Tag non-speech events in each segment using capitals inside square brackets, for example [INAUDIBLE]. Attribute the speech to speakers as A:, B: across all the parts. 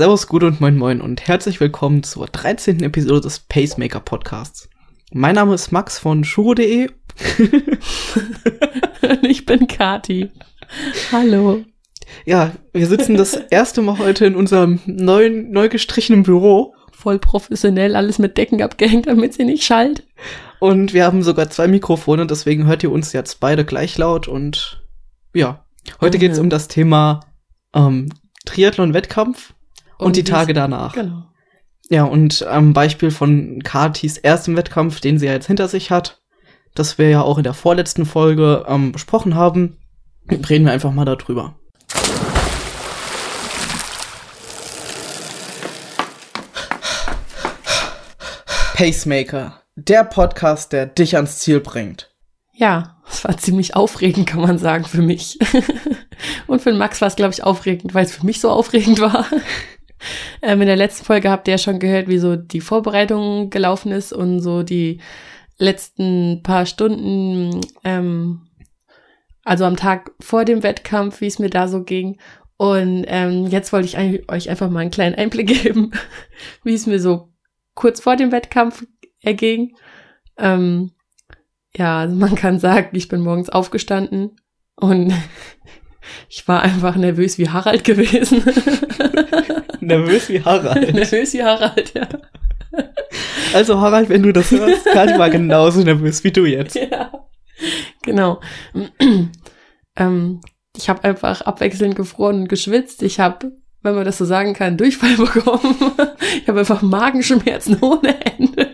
A: Servus, gut und moin moin und herzlich willkommen zur 13. Episode des Pacemaker Podcasts. Mein Name ist Max von shuro.de. [LAUGHS]
B: ich bin Kati. Hallo.
A: Ja, wir sitzen das erste Mal heute in unserem neuen, neu gestrichenen Büro.
B: Voll professionell, alles mit Decken abgehängt, damit sie nicht schallt.
A: Und wir haben sogar zwei Mikrofone, deswegen hört ihr uns jetzt beide gleich laut und ja. Heute geht es um das Thema ähm, Triathlon-Wettkampf und, und, die Tage danach. Genau. Ja, und am Beispiel von Katis erstem Wettkampf, den sie ja jetzt hinter sich hat, das wir ja auch in der vorletzten Folge ähm, besprochen haben, reden wir einfach mal darüber. Pacemaker, der Podcast, der dich ans Ziel bringt.
B: Ja, es war ziemlich aufregend, kann man sagen, für mich. [LAUGHS] Und für Max war es, glaube ich, aufregend, weil es für mich so aufregend war. [LAUGHS] ähm, in der letzten Folge habt ihr ja schon gehört, wie so die Vorbereitung gelaufen ist und so die letzten paar Stunden, ähm, also am Tag vor dem Wettkampf, wie es mir da so ging. Und ähm, jetzt wollte ich euch einfach mal einen kleinen Einblick [LAUGHS] geben, wie es mir so kurz vor dem Wettkampf erging. Ähm, ja, also man kann sagen, ich bin morgens aufgestanden und [LAUGHS] ich war einfach nervös wie Harald gewesen. [LAUGHS]
A: nervös wie Harald. [LAUGHS]
B: nervös wie Harald, ja.
A: Also Harald, wenn du das hörst, Kati war [LAUGHS] genauso nervös wie du jetzt. Ja,
B: genau. [CLEARS THROAT] ähm, ich habe einfach abwechselnd gefroren und geschwitzt. Ich habe, wenn man das so sagen kann, Durchfall bekommen. ich habe einfach Magenschmerzen ohne Ende.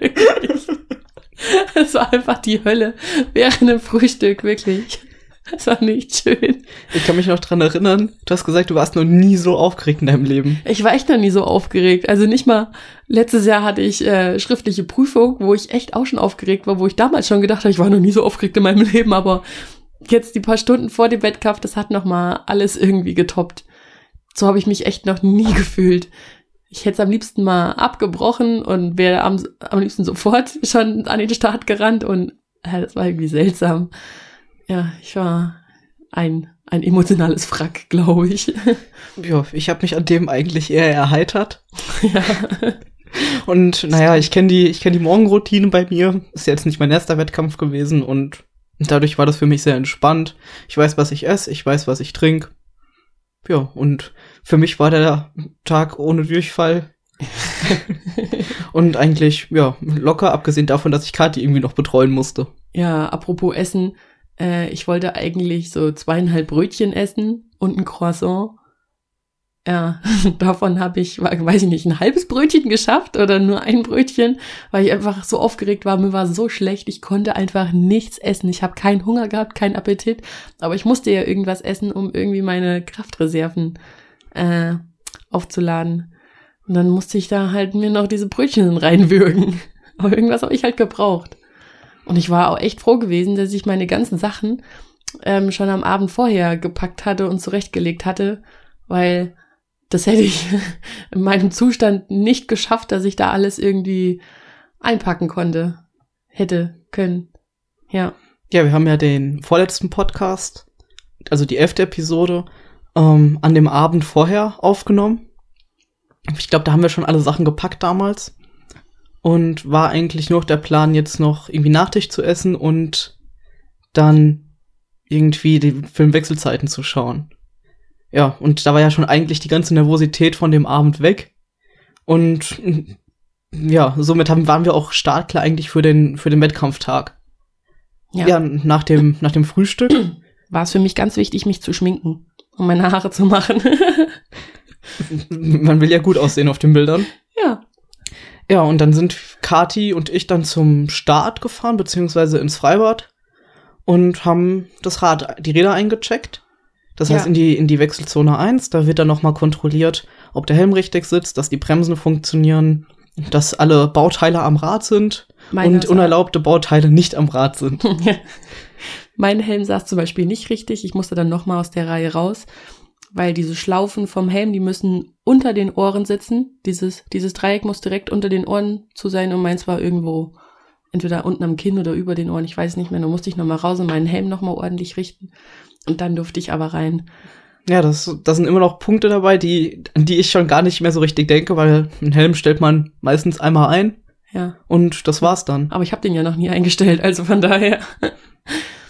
B: Es war einfach die Hölle während dem Frühstück, wirklich. Das war nicht schön.
A: Ich kann mich noch dran erinnern, du hast gesagt, du warst noch nie so aufgeregt in deinem Leben.
B: Ich war echt noch nie so aufgeregt. Also nicht mal, letztes Jahr hatte ich äh, schriftliche Prüfung, wo ich echt auch schon aufgeregt war, wo ich damals schon gedacht habe, ich war noch nie so aufgeregt in meinem [LAUGHS] Leben, aber jetzt die paar Stunden vor dem Wettkampf, das hat noch mal alles irgendwie getoppt. So habe ich mich echt noch nie [LAUGHS] gefühlt ich hätte es am liebsten mal abgebrochen und wäre am, am liebsten sofort [LAUGHS] schon an den Start gerannt und äh, das war irgendwie seltsam. Ja, ich war ein, ein emotionales Wrack, glaube ich.
A: Ja, ich habe mich an dem eigentlich eher erheitert. [LAUGHS] Ja. Und naja, ich kenne die, ich kenne die Morgenroutine bei mir. Ist jetzt nicht mein erster Wettkampf gewesen und dadurch war das für mich sehr entspannt. Ich weiß, was ich esse, ich weiß, was ich trinke. Ja, und für mich war der Tag ohne Durchfall. [LAUGHS] und eigentlich, ja, locker, abgesehen davon, dass ich Kathi irgendwie noch betreuen musste.
B: Ja, apropos Essen, äh, ich wollte eigentlich so zweieinhalb Brötchen essen und ein Croissant. Ja, [LAUGHS] davon habe ich, weiß ich nicht, ein halbes Brötchen geschafft oder nur ein Brötchen, weil ich einfach so aufgeregt war. Mir war so schlecht, ich konnte einfach nichts essen. Ich habe keinen Hunger gehabt, keinen Appetit, aber ich musste ja irgendwas essen, um irgendwie meine Kraftreserven äh, aufzuladen. Und dann musste ich da halt mir noch diese Brötchen [LAUGHS] reinwürgen. Aber irgendwas habe ich halt gebraucht. Und ich war auch echt froh gewesen, dass ich meine ganzen Sachen ähm, schon am Abend vorher gepackt hatte und zurechtgelegt hatte, weil das hätte ich [LAUGHS] in meinem Zustand nicht geschafft, dass ich da alles irgendwie einpacken konnte. Hätte können. Ja.
A: Ja, wir haben ja den vorletzten Podcast, also die elfte Episode, ähm, an dem Abend vorher aufgenommen. Ich glaube, da haben wir schon alle Sachen gepackt damals. Und war eigentlich nur der Plan, jetzt noch irgendwie Nachtisch zu essen und dann irgendwie die Filmwechselzeiten zu schauen. Ja, und da war ja schon eigentlich die ganze Nervosität von dem Abend weg. Und ja, somit haben, waren wir auch startklar eigentlich für den, für den Wettkampftag. Ja. ja, nach dem, nach dem Frühstück. [CLEARS THROAT]
B: War es für mich ganz wichtig, mich zu schminken, um meine Haare zu machen. [LAUGHS]
A: Man will ja gut aussehen auf den Bildern.
B: Ja.
A: Und dann sind Kati und ich dann zum Start gefahren, beziehungsweise ins Freibad und haben das Rad, die Räder eingecheckt. Das ja. heißt, in die, in die Wechselzone 1, da wird dann nochmal kontrolliert, ob der Helm richtig sitzt, dass die Bremsen funktionieren, dass alle Bauteile am Rad sind Meine und unerlaubte Bauteile nicht am Rad sind. [LAUGHS]
B: mein Helm saß zum Beispiel nicht richtig. Ich musste dann nochmal aus der Reihe raus, weil diese Schlaufen vom Helm, die müssen unter den Ohren sitzen. Dieses, dieses Dreieck muss direkt unter den Ohren zu sein und meins war irgendwo entweder unten am Kinn oder über den Ohren, ich weiß nicht mehr. Da musste ich nochmal raus und meinen Helm nochmal ordentlich richten. Und dann durfte ich aber rein.
A: Ja, das, das sind immer noch Punkte dabei, die, an die ich schon gar nicht mehr so richtig denke, weil einen Helm stellt man meistens einmal ein
B: Ja.
A: und das war's dann.
B: Aber ich habe den ja noch nie eingestellt, also von daher.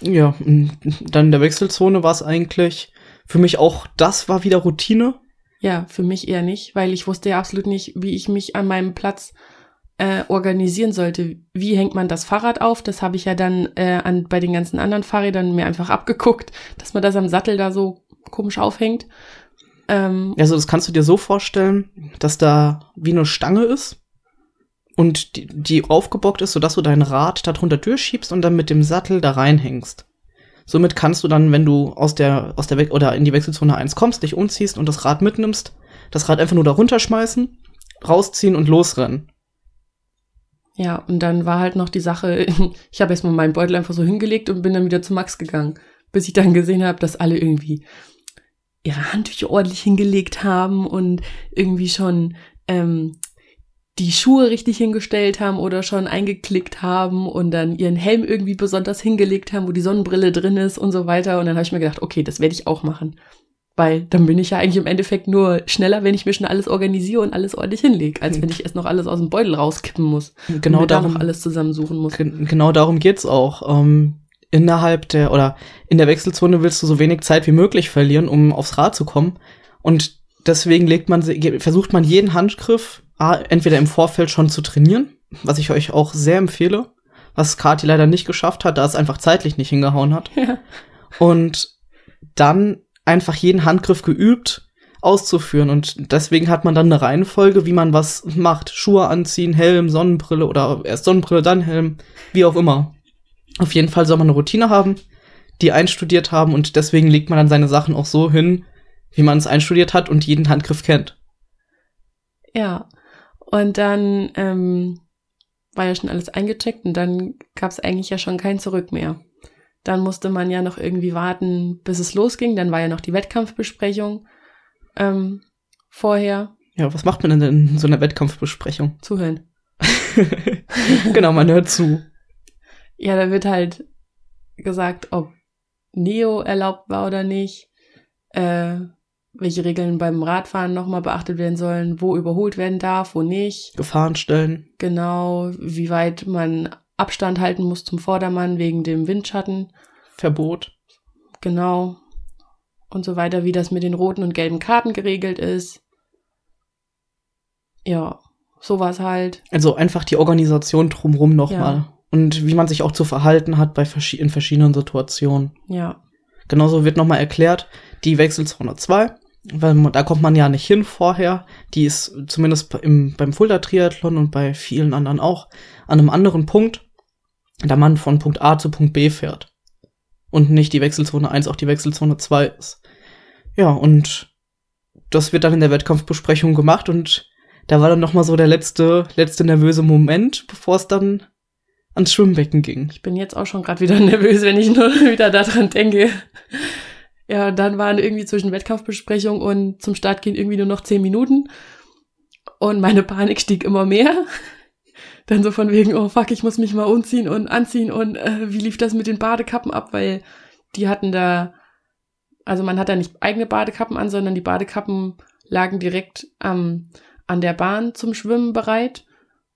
A: Ja, dann in der Wechselzone war es eigentlich für mich auch, das war wieder Routine.
B: Ja, für mich eher nicht, weil ich wusste ja absolut nicht, wie ich mich an meinem Platz äh, organisieren sollte. Wie hängt man das Fahrrad auf? Das habe ich ja dann äh, an, bei den ganzen anderen Fahrrädern mir einfach abgeguckt, dass man das am Sattel da so komisch aufhängt. Ähm,
A: Also das kannst du dir so vorstellen, dass da wie eine Stange ist und die, die aufgebockt ist, sodass du dein Rad darunter durchschiebst und dann mit dem Sattel da reinhängst. Somit kannst du dann, wenn du aus der, aus der We oder in die Wechselzone 1 kommst, dich umziehst und das Rad mitnimmst, das Rad einfach nur da runterschmeißen, rausziehen und losrennen.
B: Ja, und dann war halt noch die Sache, [LAUGHS] ich habe erstmal meinen Beutel einfach so hingelegt und bin dann wieder zu Max gegangen, bis ich dann gesehen habe, dass alle irgendwie ihre Handtücher ordentlich hingelegt haben und irgendwie schon ähm, die Schuhe richtig hingestellt haben oder schon eingeklickt haben und dann ihren Helm irgendwie besonders hingelegt haben, wo die Sonnenbrille drin ist und so weiter. Und dann habe ich mir gedacht, okay, das werde ich auch machen. Weil dann bin ich ja eigentlich im Endeffekt nur schneller, wenn ich mir schon alles organisiere und alles ordentlich hinlege, als wenn ich erst noch alles aus dem Beutel rauskippen muss
A: Genau
B: und mir da
A: darum,
B: noch alles zusammensuchen muss.
A: Gen- Genau darum geht's auch. Ähm, innerhalb der oder in der Wechselzone willst du so wenig Zeit wie möglich verlieren, um aufs Rad zu kommen. Und deswegen legt man, versucht man jeden Handgriff entweder im Vorfeld schon zu trainieren, was ich euch auch sehr empfehle, was Kati leider nicht geschafft hat, da es einfach zeitlich nicht hingehauen hat.
B: Ja.
A: Und dann einfach jeden Handgriff geübt auszuführen. Und deswegen hat man dann eine Reihenfolge, wie man was macht. Schuhe anziehen, Helm, Sonnenbrille oder erst Sonnenbrille, dann Helm, wie auch immer. Auf jeden Fall soll man eine Routine haben, die einstudiert haben und deswegen legt man dann seine Sachen auch so hin, wie man es einstudiert hat und jeden Handgriff kennt.
B: Ja. Und dann ähm, war ja schon alles eingecheckt und dann gab es eigentlich ja schon kein Zurück mehr. Dann musste man ja noch irgendwie warten, bis es losging. Dann war ja noch die Wettkampfbesprechung ähm, vorher.
A: Ja, was macht man denn in so einer Wettkampfbesprechung?
B: Zuhören. [LAUGHS]
A: genau, man hört zu.
B: Ja, da wird halt gesagt, ob Neo erlaubt war oder nicht, äh, welche Regeln beim Radfahren nochmal beachtet werden sollen, wo überholt werden darf, wo nicht.
A: Gefahren stellen.
B: genau, wie weit man Abstand halten muss zum Vordermann wegen dem Windschatten,
A: Verbot.
B: genau, und so weiter, wie das mit den roten und gelben Karten geregelt ist. Ja, sowas halt.
A: Also einfach die Organisation drumrum nochmal.
B: Ja.
A: Und wie man sich auch zu verhalten hat bei verschi in verschiedenen Situationen.
B: Ja,
A: Genauso wird nochmal erklärt, die Wechselzone 2, weil man, da kommt man ja nicht hin vorher. Die ist zumindest im, beim Fulda-Triathlon und bei vielen anderen auch an einem anderen Punkt, da man von Punkt A zu Punkt B fährt. Und nicht die Wechselzone 1 auch die Wechselzone 2 ist. Ja, und das wird dann in der Wettkampfbesprechung gemacht und da war dann nochmal so der letzte, letzte nervöse Moment, bevor es dann ans Schwimmbecken ging.
B: ich bin jetzt auch schon gerade wieder [LAUGHS] nervös, wenn ich nur [LAUGHS] wieder daran denke. Ja, dann waren irgendwie zwischen Wettkampfbesprechung und zum Start gehen irgendwie nur noch zehn Minuten. Und meine Panik stieg immer mehr. [LAUGHS] Dann so von wegen, oh fuck, ich muss mich mal umziehen und anziehen und äh, wie lief das mit den Badekappen ab, weil die hatten da, also man hat da nicht eigene Badekappen an, sondern die Badekappen lagen direkt ähm, an der Bahn zum Schwimmen bereit.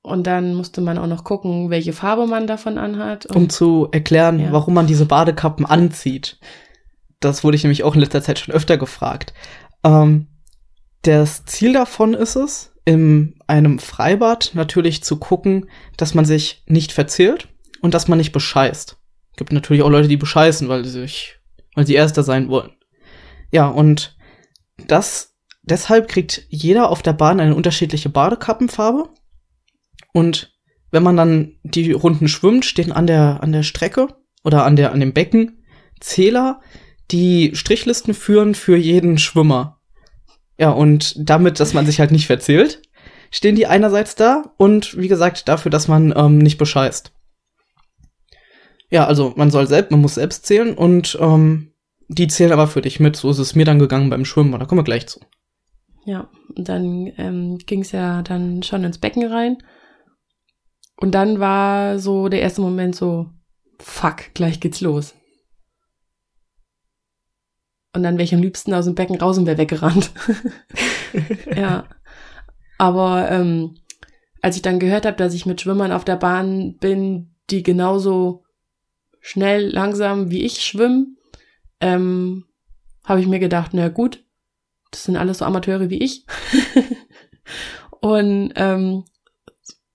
B: Und dann musste man auch noch gucken, welche Farbe man davon anhat.
A: Um zu erklären,
B: Ja.
A: warum man diese Badekappen anzieht. Das wurde ich nämlich auch in letzter Zeit schon öfter gefragt. Ähm, das Ziel davon ist es, in einem Freibad natürlich zu gucken, dass man sich nicht verzählt und dass man nicht bescheißt. Gibt natürlich auch Leute, die bescheißen, weil sie sich, weil sie Erster sein wollen. Ja, und das, deshalb kriegt jeder auf der Bahn eine unterschiedliche Badekappenfarbe. Und wenn man dann die Runden schwimmt, stehen an der, an der Strecke oder an der, an dem Becken Zähler, die Strichlisten führen für jeden Schwimmer. Ja, und damit, dass man sich halt nicht verzählt, stehen die einerseits da und wie gesagt dafür, dass man ähm, nicht bescheißt. Ja, also man soll selbst, man muss selbst zählen und ähm, die zählen aber für dich mit. So ist es mir dann gegangen beim Schwimmen, da kommen wir gleich zu.
B: Ja, und dann ähm, ging es ja dann schon ins Becken rein. Und dann war so der erste Moment so, fuck, gleich geht's los. Und dann wäre ich am liebsten aus dem Becken raus und wäre weggerannt. [LAUGHS] ja. Aber ähm, als ich dann gehört habe, dass ich mit Schwimmern auf der Bahn bin, die genauso schnell, langsam wie ich schwimmen, ähm, habe ich mir gedacht, na gut, das sind alles so Amateure wie ich. [LAUGHS] und ähm,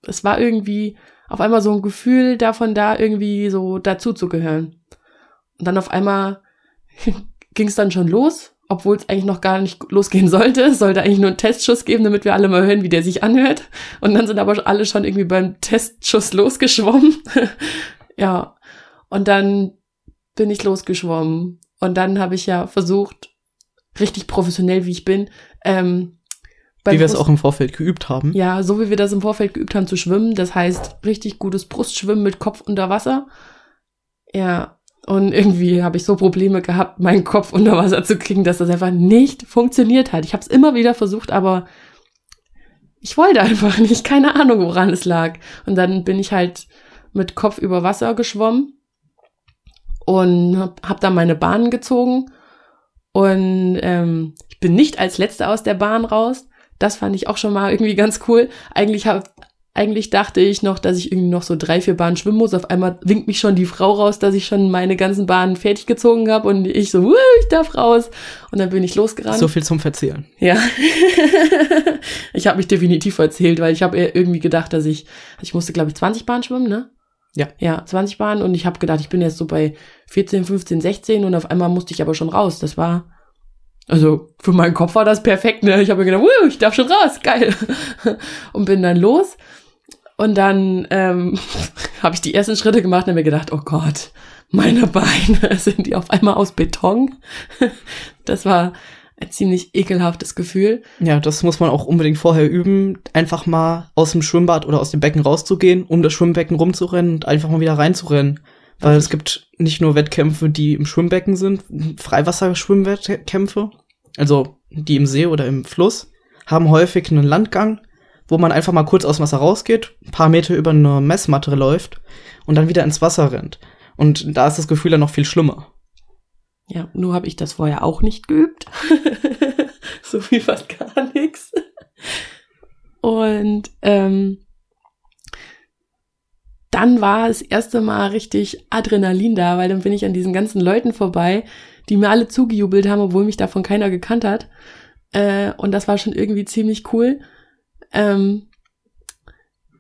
B: es war irgendwie auf einmal so ein Gefühl davon da, irgendwie so dazu zu gehören. Und dann auf einmal ging es dann schon los, obwohl es eigentlich noch gar nicht losgehen sollte. Es sollte eigentlich nur einen Testschuss geben, damit wir alle mal hören, wie der sich anhört. Und dann sind aber alle schon irgendwie beim Testschuss losgeschwommen. [LAUGHS] ja. Und dann bin ich losgeschwommen. Und dann habe ich ja versucht, richtig professionell wie ich bin, ähm,
A: wie wir es auch im Vorfeld geübt haben.
B: Ja, so wie wir das im Vorfeld geübt haben zu schwimmen. Das heißt, richtig gutes Brustschwimmen mit Kopf unter Wasser. Ja, und irgendwie habe ich so Probleme gehabt, meinen Kopf unter Wasser zu kriegen, dass das einfach nicht funktioniert hat. Ich habe es immer wieder versucht, aber ich wollte einfach nicht. Keine Ahnung, woran es lag. Und dann bin ich halt mit Kopf über Wasser geschwommen und habe hab dann meine Bahn gezogen. Und ähm, ich bin nicht als Letzte aus der Bahn raus. Das fand ich auch schon mal irgendwie ganz cool. Eigentlich habe eigentlich dachte ich noch, dass ich irgendwie noch so drei, vier Bahnen schwimmen muss. Auf einmal winkt mich schon die Frau raus, dass ich schon meine ganzen Bahnen fertig gezogen habe und ich so, ich darf raus. Und dann bin ich losgerannt.
A: So viel zum Verzählen.
B: Ja. [LAUGHS] ich habe mich definitiv erzählt, weil ich habe irgendwie gedacht, dass ich, ich musste, glaube ich, 20 Bahnen schwimmen, ne?
A: Ja.
B: Ja, 20 Bahnen und ich habe gedacht, ich bin jetzt so bei 14, 15, 16 und auf einmal musste ich aber schon raus. Das war, also für meinen Kopf war das perfekt, ne? Ich habe mir gedacht, ich darf schon raus, geil. [LAUGHS] und bin dann los und dann ähm, [LAUGHS] habe ich die ersten Schritte gemacht und habe mir gedacht, oh Gott, meine Beine [LAUGHS] sind die auf einmal aus Beton. [LAUGHS] das war ein ziemlich ekelhaftes Gefühl.
A: Ja, das muss man auch unbedingt vorher üben, einfach mal aus dem Schwimmbad oder aus dem Becken rauszugehen, um das Schwimmbecken rumzurennen und einfach mal wieder reinzurennen. Weil es gibt nicht nur Wettkämpfe, die im Schwimmbecken sind, Freiwasserschwimmwettkämpfe, also die im See oder im Fluss, haben häufig einen Landgang wo man einfach mal kurz aus dem Wasser rausgeht, ein paar Meter über eine Messmatte läuft und dann wieder ins Wasser rennt. Und da ist das Gefühl dann noch viel schlimmer.
B: Ja, nur habe ich das vorher auch nicht geübt. [LAUGHS] so wie fast gar nichts. Und ähm, dann war das erste Mal richtig Adrenalin da, weil dann bin ich an diesen ganzen Leuten vorbei, die mir alle zugejubelt haben, obwohl mich davon keiner gekannt hat. Äh, und das war schon irgendwie ziemlich cool. Ähm,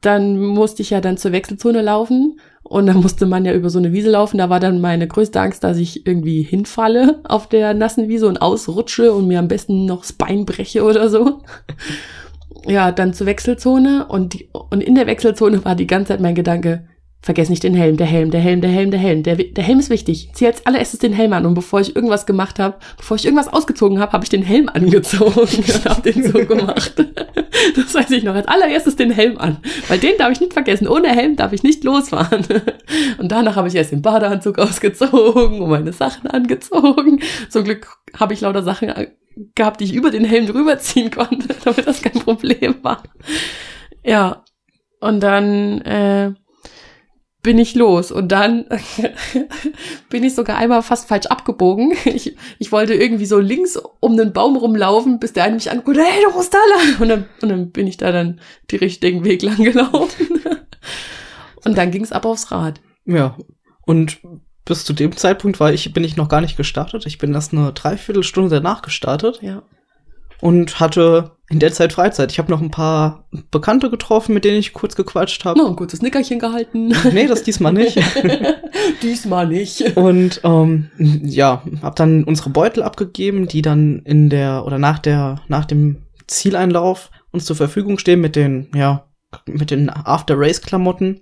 B: dann musste ich ja dann zur Wechselzone laufen und dann musste man ja über so eine Wiese laufen. Da war dann meine größte Angst, dass ich irgendwie hinfalle auf der nassen Wiese und ausrutsche und mir am besten noch das Bein breche oder so. [LAUGHS] ja, dann zur Wechselzone und, die, und in der Wechselzone war die ganze Zeit mein Gedanke, Vergesst nicht den Helm, der Helm, der Helm, der Helm, der Helm. Der, der Helm ist wichtig. Zieh als allererstes den Helm an. Und bevor ich irgendwas gemacht habe, bevor ich irgendwas ausgezogen habe, habe ich den Helm angezogen [LAUGHS] und habe den so gemacht. Das weiß ich noch. Als allererstes den Helm an. Weil den darf ich nicht vergessen. Ohne Helm darf ich nicht losfahren. [LAUGHS] Und danach habe ich erst den Badeanzug ausgezogen und meine Sachen angezogen. Zum Glück habe ich lauter Sachen gehabt, die ich über den Helm drüber ziehen konnte, [LAUGHS] damit das kein Problem war. Ja. Und dann, äh, bin ich los. Und dann [LAUGHS] bin ich sogar einmal fast falsch abgebogen. Ich, ich wollte irgendwie so links um den Baum rumlaufen, bis der eine mich anguckt, hey, du musst da lang. Und dann, und dann bin ich da dann die richtigen Weg lang gelaufen. Und dann ging es ab aufs Rad.
A: Ja. Und bis zu dem Zeitpunkt war ich, bin ich noch gar nicht gestartet. Ich bin erst eine Dreiviertelstunde danach gestartet.
B: Ja
A: und hatte in der Zeit Freizeit. Ich habe noch ein paar Bekannte getroffen, mit denen ich kurz gequatscht habe.
B: Noch ein kurzes Nickerchen gehalten.
A: Nee, das diesmal nicht. [LAUGHS]
B: diesmal nicht.
A: Und ähm, ja, habe dann unsere Beutel abgegeben, die dann in der oder nach der nach dem Zieleinlauf uns zur Verfügung stehen mit den ja mit den After Race Klamotten.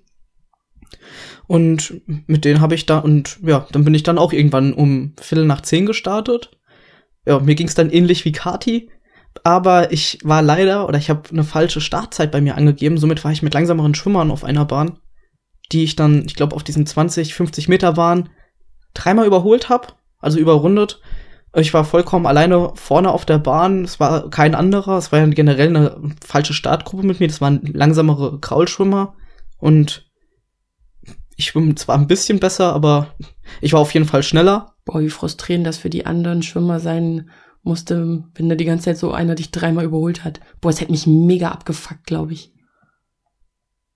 A: Und mit denen habe ich da und ja, dann bin ich dann auch irgendwann um Viertel nach zehn gestartet. Ja, mir ging es dann ähnlich wie Kati aber ich war leider oder ich habe eine falsche Startzeit bei mir angegeben. Somit war ich mit langsameren Schwimmern auf einer Bahn, die ich dann, ich glaube, auf diesen 20, 50 Meter Bahn dreimal überholt habe, also überrundet. Ich war vollkommen alleine vorne auf der Bahn. Es war kein anderer. Es war ja generell eine falsche Startgruppe mit mir. Das waren langsamere Kraulschwimmer. Und ich schwimme zwar ein bisschen besser, aber ich war auf jeden Fall schneller.
B: Boah, wie frustrierend das für die anderen Schwimmer sein musste, wenn da die ganze Zeit so einer dich dreimal überholt hat. Boah, es hätte mich mega abgefuckt, glaube ich.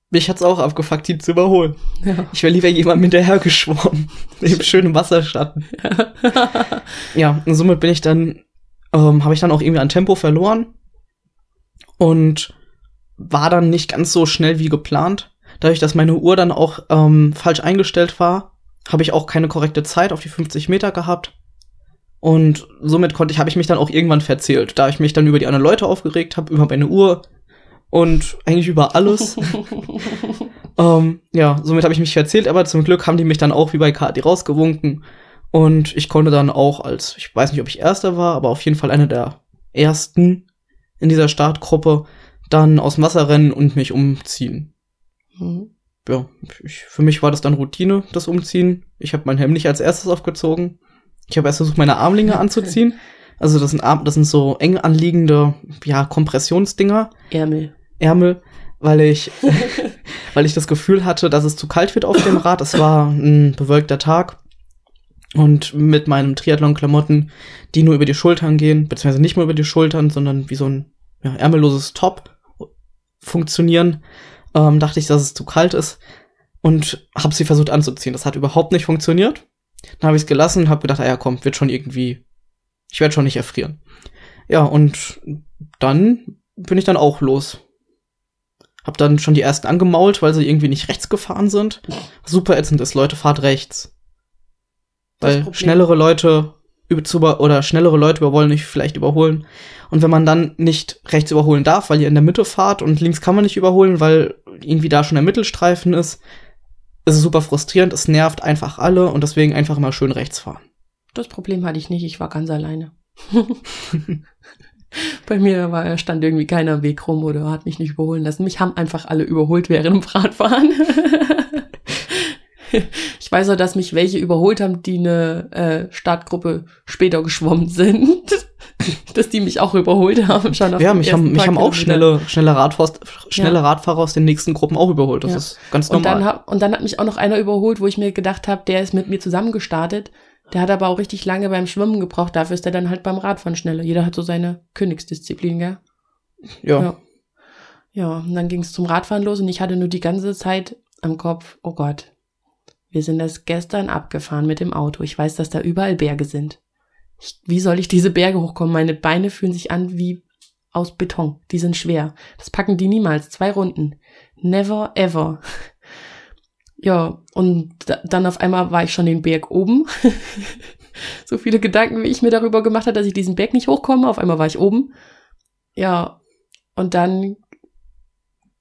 A: Mich hat's auch abgefuckt, die zu überholen.
B: Ja.
A: Ich wäre lieber jemandem hinterher geschwommen. [LAUGHS] Im schönen Wasserschatten. ja, und somit bin ich dann, ähm, habe ich dann auch irgendwie an Tempo verloren. Und war dann nicht ganz so schnell wie geplant. Dadurch, dass meine Uhr dann auch ähm, falsch eingestellt war, habe ich auch keine korrekte Zeit auf die 50 Meter gehabt. Und somit konnte ich, habe ich mich dann auch irgendwann verzählt, da ich mich dann über die anderen Leute aufgeregt habe, über meine Uhr und eigentlich über alles. [LAUGHS] ähm, ja, somit habe ich mich verzählt, aber zum Glück haben die mich dann auch wie bei KD rausgewunken. Und ich konnte dann auch als, ich weiß nicht, ob ich Erster war, aber auf jeden Fall einer der Ersten in dieser Startgruppe, dann aus dem Wasser rennen und mich umziehen.
B: Mhm.
A: Ja, ich, für mich war das dann Routine, das Umziehen. Ich habe mein Helm nicht als erstes aufgezogen. Ich habe erst versucht, meine Armlinge anzuziehen. Also das sind, Arm, das sind so eng anliegende, ja, Kompressionsdinger,
B: Ärmel.
A: Ärmel, weil ich, [LAUGHS] [LAUGHS] weil ich das Gefühl hatte, dass es zu kalt wird auf dem Rad. Es war ein bewölkter Tag. Und mit meinen Triathlon-Klamotten, die nur über die Schultern gehen, beziehungsweise nicht mehr über die Schultern, sondern wie so ein ja, ärmelloses Top funktionieren, ähm, dachte ich, dass es zu kalt ist und habe sie versucht anzuziehen. Das hat überhaupt nicht funktioniert. Dann habe ich es gelassen und habe gedacht, ah ja, komm, wird schon irgendwie, ich werde schon nicht erfrieren. Ja, und dann bin ich dann auch los. Hab dann schon die ersten angemault, weil sie irgendwie nicht rechts gefahren sind. Super ätzend ist, Leute, fahrt rechts. Weil schnellere Leute über oder schnellere Leute über wollen nicht vielleicht überholen. Und wenn man dann nicht rechts überholen darf, weil ihr in der Mitte fahrt und links kann man nicht überholen, weil irgendwie da schon der Mittelstreifen ist, ist es super frustrierend, es nervt einfach alle und deswegen einfach immer schön rechts fahren.
B: Das Problem hatte ich nicht, ich war ganz alleine. [LAUGHS] Bei mir war, stand irgendwie keiner Weg rum oder hat mich nicht überholen lassen. Mich haben einfach alle überholt während dem Radfahren. [LAUGHS] ich weiß auch, dass mich welche überholt haben, die eine äh, Startgruppe später geschwommen sind. [LAUGHS] dass die mich auch überholt haben. Schon auf
A: ja, mich haben, mich haben auch schnelle, schnelle, Radfahrer, schnelle
B: Ja.
A: Radfahrer aus den nächsten Gruppen auch überholt. Das
B: Ja.
A: ist ganz
B: Und
A: normal.
B: dann, hab, und dann hat mich auch noch einer überholt, wo ich mir gedacht habe, der ist mit mir zusammen gestartet. Der hat aber auch richtig lange beim Schwimmen gebraucht. Dafür ist er dann halt beim Radfahren schneller. Jeder hat so seine Königsdisziplin, gell?
A: ja.
B: Ja. Ja, und dann ging es zum Radfahren los und ich hatte nur die ganze Zeit am Kopf, oh Gott, wir sind das gestern abgefahren mit dem Auto. Ich weiß, dass da überall Berge sind. Ich, wie soll ich diese Berge hochkommen? Meine Beine fühlen sich an wie aus Beton. Die sind schwer. Das packen die niemals. Zwei Runden. Never ever. [LAUGHS] Ja, und da, dann auf einmal war ich schon den Berg oben. [LAUGHS] so viele Gedanken, wie ich mir darüber gemacht habe, dass ich diesen Berg nicht hochkomme. Auf einmal war ich oben. Ja, und dann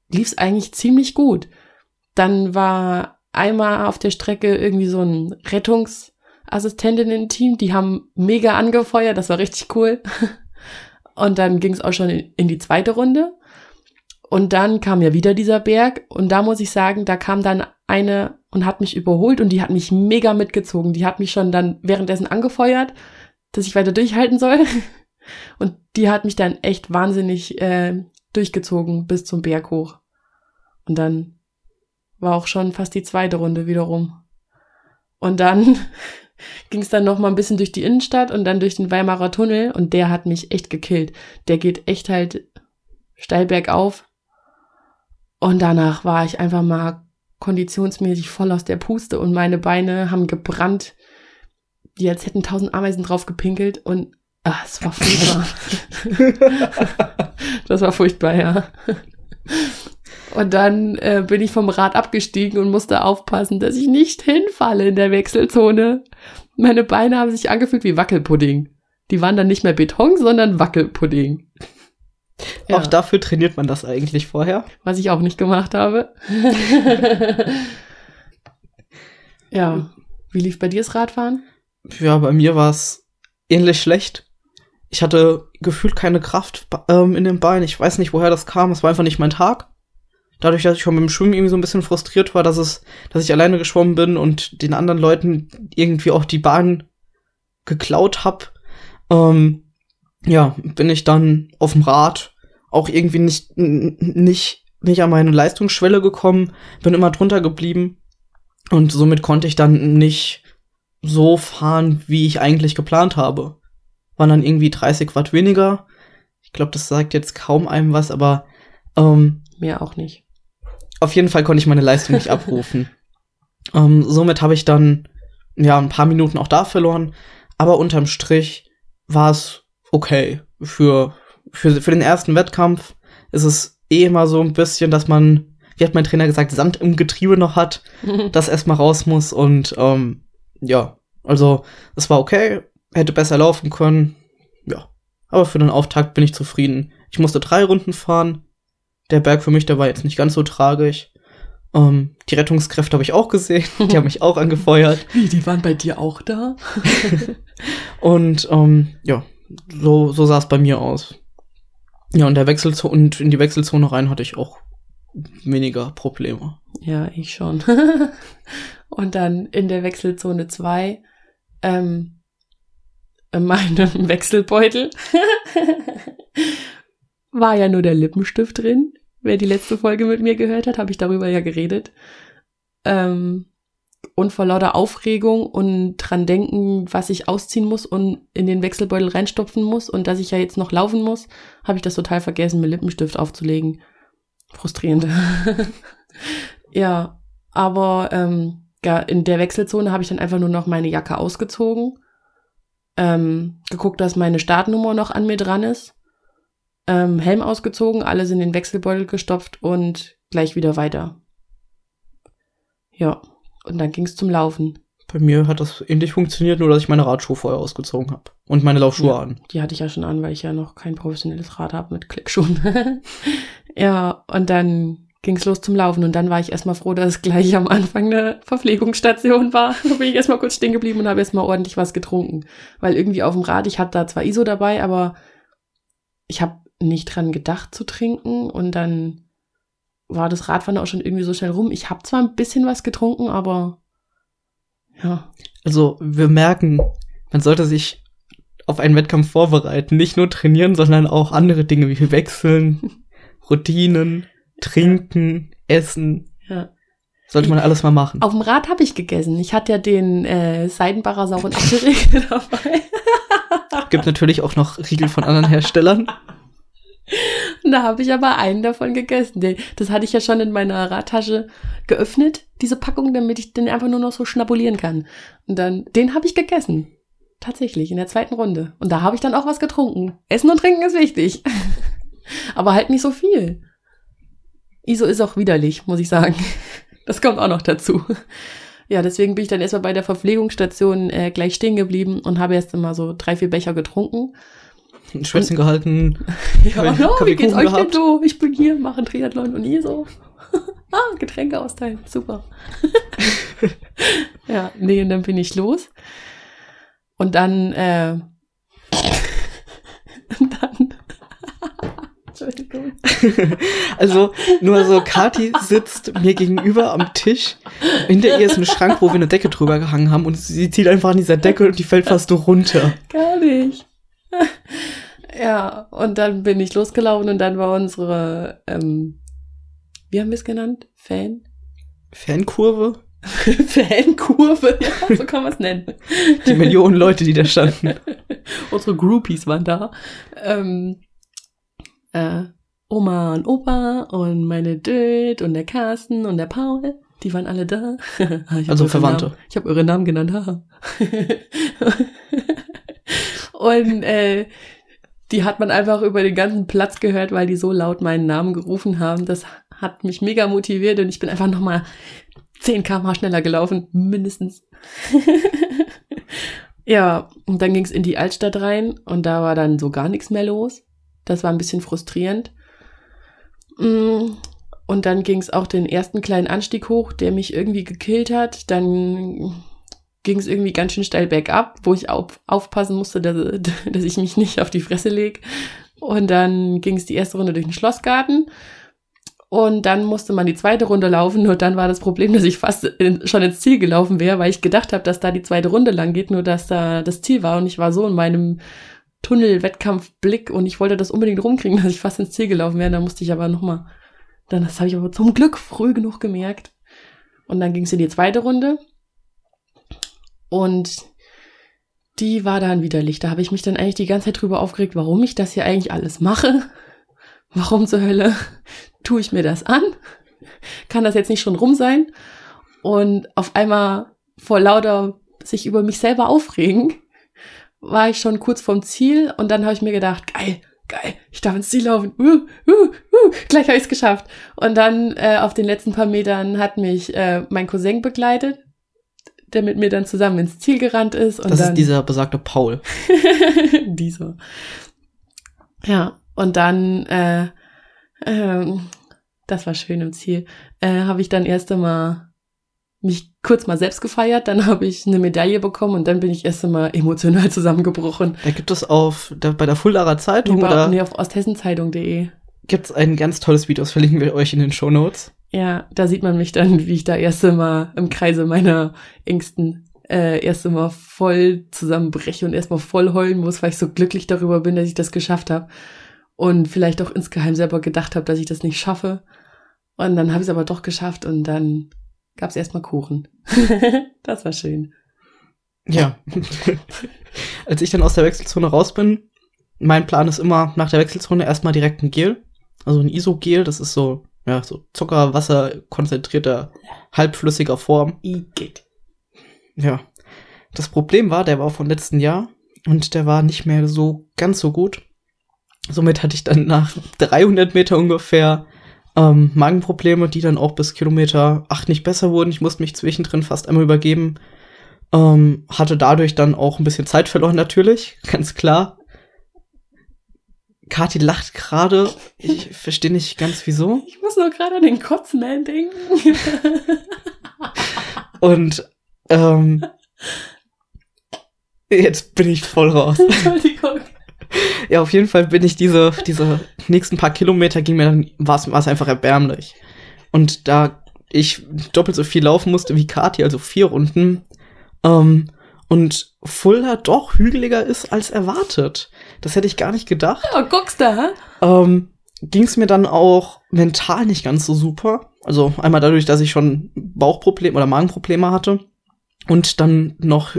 B: lief es eigentlich ziemlich gut. Dann war einmal auf der Strecke irgendwie so ein Rettungsassistentinnen-Team, die haben mega angefeuert, das war richtig cool. [LAUGHS] Und dann ging es auch schon in, die zweite Runde. Und dann kam ja wieder dieser Berg und da muss ich sagen, da kam dann eine und hat mich überholt und die hat mich mega mitgezogen. Die hat mich schon dann währenddessen angefeuert, dass ich weiter durchhalten soll. [LAUGHS] Und die hat mich dann echt wahnsinnig äh, durchgezogen bis zum Berg hoch. Und dann war auch schon fast die zweite Runde wieder rum. Und dann ging es dann noch mal ein bisschen durch die Innenstadt und dann durch den Weimarer Tunnel und der hat mich echt gekillt. Der geht echt halt steil bergauf. Und danach war ich einfach mal konditionsmäßig voll aus der Puste und meine Beine haben gebrannt, die als hätten tausend Ameisen drauf gepinkelt und ah, es war furchtbar. [LAUGHS] das war furchtbar, ja. Und dann äh, bin ich vom Rad abgestiegen und musste aufpassen, dass ich nicht hinfalle in der Wechselzone. Meine Beine haben sich angefühlt wie Wackelpudding. Die waren dann nicht mehr Beton, sondern Wackelpudding. Ja,
A: Auch dafür trainiert man das eigentlich vorher.
B: was ich auch nicht gemacht habe. [LAUGHS] ja. Wie lief bei dir das Radfahren?
A: Ja, bei mir war es ähnlich schlecht. Ich hatte gefühlt keine Kraft ähm, in den Beinen. Ich weiß nicht, woher das kam. Es war einfach nicht mein Tag. Dadurch, dass ich schon dem Schwimmen irgendwie so ein bisschen frustriert war, dass es, dass ich alleine geschwommen bin und den anderen Leuten irgendwie auch die Bahn geklaut hab, ähm, ja, bin ich dann auf dem Rad auch irgendwie nicht, nicht, nicht an meine Leistungsschwelle gekommen, bin immer drunter geblieben und somit konnte ich dann nicht so fahren, wie ich eigentlich geplant habe. Waren dann irgendwie 30 Watt weniger. Ich glaube, das sagt jetzt kaum einem was, aber ähm,
B: Mehr auch nicht.
A: Auf jeden Fall konnte ich meine Leistung nicht abrufen. [LAUGHS] Ähm, somit habe ich dann ja ein paar Minuten auch da verloren, aber unterm Strich war es okay. Für, für, für den ersten Wettkampf ist es eh immer so ein bisschen, dass man, wie hat mein Trainer gesagt, Sand im Getriebe noch hat, [LAUGHS] das erstmal raus muss und ähm, ja, also es war okay, hätte besser laufen können, ja. Aber für den Auftakt bin ich zufrieden. Ich musste drei Runden fahren. Der Berg für mich, der war jetzt nicht ganz so tragisch. Ähm, die Rettungskräfte habe ich auch gesehen. Die haben mich auch angefeuert. [LAUGHS]
B: Wie, die waren bei dir auch da? [LAUGHS]
A: Und ähm, ja, so, so sah es bei mir aus. Ja, und der Wechselzone und in die Wechselzone rein hatte ich auch weniger Probleme.
B: Ja, ich schon. [LAUGHS] Und dann in der Wechselzone 2 ähm, in meinem Wechselbeutel war ja nur der Lippenstift drin. Wer die letzte Folge mit mir gehört hat, habe ich darüber ja geredet. Ähm, und vor lauter Aufregung und dran denken, was ich ausziehen muss und in den Wechselbeutel reinstopfen muss und dass ich ja jetzt noch laufen muss, habe ich das total vergessen, mir Lippenstift aufzulegen. Frustrierend. [LAUGHS] ja, aber ähm, ja, in der Wechselzone habe ich dann einfach nur noch meine Jacke ausgezogen, ähm, geguckt, dass meine Startnummer noch an mir dran ist, ähm, Helm ausgezogen, alles in den Wechselbeutel gestopft und gleich wieder weiter. Ja, und dann ging es zum Laufen.
A: Bei mir hat das ähnlich funktioniert, nur dass ich meine Radschuhe vorher ausgezogen habe. Und meine Laufschuhe
B: Ja.
A: an.
B: Die hatte ich ja schon an, weil ich ja noch kein professionelles Rad habe mit Klickschuhen. [LAUGHS] ja, und dann ging's los zum Laufen und dann war ich erstmal froh, dass es gleich am Anfang eine Verpflegungsstation war. [LAUGHS] Da bin ich erstmal kurz stehen geblieben und habe erstmal ordentlich was getrunken. Weil irgendwie auf dem Rad, ich hatte da zwar ISO dabei, aber ich habe nicht dran gedacht zu trinken und dann war das Radfahren auch schon irgendwie so schnell rum. Ich habe zwar ein bisschen was getrunken, aber ja,
A: Also, wir merken, man sollte sich auf einen Wettkampf vorbereiten. Nicht nur trainieren, sondern auch andere Dinge wie Wechseln, [LAUGHS] Routinen, Trinken, Essen.
B: ja.
A: Sollte man alles mal machen.
B: Auf dem Rad habe ich gegessen. Ich hatte ja den äh, Seidenbacher sauren Apfelriegel [LAUGHS] dabei.
A: Gibt natürlich auch noch Riegel von anderen Herstellern. [LAUGHS]
B: Und da habe ich aber einen davon gegessen. Das hatte ich ja schon in meiner Radtasche geöffnet, diese Packung, damit ich den einfach nur noch so schnabulieren kann. Und dann, den habe ich gegessen. Tatsächlich, in der zweiten Runde. Und da habe ich dann auch was getrunken. Essen und Trinken ist wichtig. [LAUGHS] aber halt nicht so viel. ISO ist auch widerlich, muss ich sagen. Das kommt auch noch dazu. Ja, deswegen bin ich dann erstmal bei der Verpflegungsstation äh, gleich stehen geblieben und habe erst immer so drei, vier Becher getrunken. [LAUGHS]
A: Ein Schwätzchen gehalten.
B: Ja,
A: Kaffee-
B: no, wie geht's euch denn
A: gehabt?
B: so? Ich bin hier, mache Triathlon und ihr so. [LAUGHS] ah, Getränke austeilen, super. [LAUGHS] ja, nee, und dann bin ich los. Und dann, äh, und dann, Entschuldigung.
A: Also, nur so, Kati sitzt mir gegenüber am Tisch. Hinter ihr ist ein Schrank, wo wir eine Decke drüber gehangen haben. Und sie zieht einfach an dieser Decke und die fällt fast nur runter.
B: Gar nicht. [LAUGHS] ja, und dann bin ich losgelaufen und dann war unsere, ähm, wie haben wir es genannt? Fan?
A: Fankurve? [LAUGHS]
B: Fankurve, [LAUGHS] ja, so kann man es nennen.
A: Die Millionen Leute, die da standen.
B: Unsere Groupies waren da. Ähm, äh, Oma und Opa und meine Död und der Carsten und der Paul, die waren alle da. [LAUGHS]
A: Also Verwandte.
B: Namen, ich habe eure Namen genannt. haha. und äh, die hat man einfach über den ganzen Platz gehört, weil die so laut meinen Namen gerufen haben. Das hat mich mega motiviert und ich bin einfach nochmal 10 km schneller gelaufen, mindestens. [LAUGHS] ja, und dann ging es in die Altstadt rein und da war dann so gar nichts mehr los. Das war ein bisschen frustrierend. Und dann ging es auch den ersten kleinen Anstieg hoch, der mich irgendwie gekillt hat. Dann ging es irgendwie ganz schön steil bergab, wo ich auf, aufpassen musste, dass, [LAUGHS] dass ich mich nicht auf die Fresse leg. Und dann ging es die erste Runde durch den Schlossgarten. Und dann musste man die zweite Runde laufen. Nur dann war das Problem, dass ich fast in, schon ins Ziel gelaufen wäre, weil ich gedacht habe, dass da die zweite Runde lang geht, nur dass da das Ziel war. Und ich war so in meinem Tunnel-Wettkampfblick und ich wollte das unbedingt rumkriegen, [LAUGHS] dass ich fast ins Ziel gelaufen wäre. Dann musste ich aber nochmal, dann, das habe ich aber zum Glück früh genug gemerkt. Und dann ging es in die zweite Runde. Und die war dann widerlich. Da habe ich mich dann eigentlich die ganze Zeit drüber aufgeregt, warum ich das hier eigentlich alles mache. Warum zur Hölle tue ich mir das an? Kann das jetzt nicht schon rum sein? Und auf einmal vor lauter sich über mich selber aufregen, war ich schon kurz vorm Ziel und dann habe ich mir gedacht, geil, geil, ich darf ins Ziel laufen. Uh, uh, uh, gleich habe ich es geschafft. Und dann äh, auf den letzten paar Metern hat mich äh, mein Cousin begleitet, der mit mir dann zusammen ins Ziel gerannt ist. Und
A: das
B: dann,
A: ist dieser besagte Paul. [LAUGHS]
B: dieser. Ja, und dann, äh, ähm, das war schön im Ziel, äh, habe ich dann erst einmal mich kurz mal selbst gefeiert, dann [LAUGHS] habe ich eine Medaille bekommen und dann bin ich erst einmal emotional [LAUGHS] zusammengebrochen.
A: Da gibt es auf der, bei der Fuldaer Zeitung
B: Nee, bei-
A: oder
B: nee, auf osthessenzeitung.de.
A: gibt es ein ganz tolles Video, das verlinken wir euch in den Shownotes.
B: Ja, da sieht man mich dann, wie ich da erst einmal im Kreise meiner Ängsten äh, erst einmal voll zusammenbreche und erstmal voll heulen muss, weil ich so glücklich darüber bin, dass ich das geschafft habe. Und vielleicht auch insgeheim selber gedacht habe, dass ich das nicht schaffe. Und dann habe ich es aber doch geschafft und dann gab es erstmal Kuchen. [LAUGHS] das war schön.
A: Ja. [LAUGHS] Als ich dann aus der Wechselzone raus bin, mein Plan ist immer nach der Wechselzone erstmal direkt ein Gel. Also ein Isogel, das ist so, ja, so Zucker, Wasser, konzentrierter, halbflüssiger Form.
B: Igitt.
A: Ja. Das Problem war, der war von letzten Jahr und der war nicht mehr so ganz so gut. Somit hatte ich dann nach 300 Meter ungefähr ähm, Magenprobleme, die dann auch bis Kilometer 8 nicht besser wurden. Ich musste mich zwischendrin fast einmal übergeben. Ähm, hatte dadurch dann auch ein bisschen Zeit verloren natürlich, [LAUGHS] ganz klar. Kathi lacht gerade. Ich verstehe nicht ganz wieso.
B: Ich muss nur gerade an den Kotzman denken. [LAUGHS]
A: Und ähm, jetzt bin ich voll raus. [LAUGHS]
B: Entschuldigung.
A: Ja, auf jeden Fall bin ich diese, diese nächsten paar Kilometer ging mir dann, war es einfach erbärmlich. Und da ich doppelt so viel laufen musste wie Kati, also vier Runden, ähm, und Fulda doch hügeliger ist als erwartet. Das hätte ich gar nicht gedacht.
B: Oh, guckst du, hä?
A: Ähm, ging es mir dann auch mental nicht ganz so super. Also einmal dadurch, dass ich schon Bauchprobleme oder Magenprobleme hatte und dann noch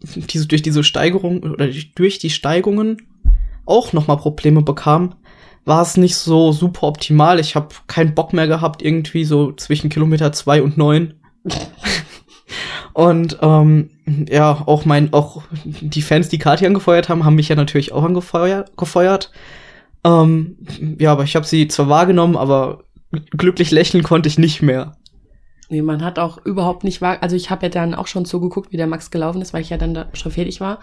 A: diese, durch diese Steigerung oder durch die Steigungen auch noch mal Probleme bekam, war es nicht so super optimal. Ich habe keinen Bock mehr gehabt, irgendwie so zwischen Kilometer zwei und neun. und ähm, ja, auch mein, auch die Fans, die Kati angefeuert haben, haben mich ja natürlich auch angefeuert. Gefeuert. Ähm, ja, aber ich habe sie zwar wahrgenommen, aber glücklich lächeln konnte ich nicht mehr.
B: Nee, man hat auch überhaupt nicht wahr. Also ich habe ja dann auch schon zugeguckt, wie der Max gelaufen ist, weil ich ja dann da schon fertig war.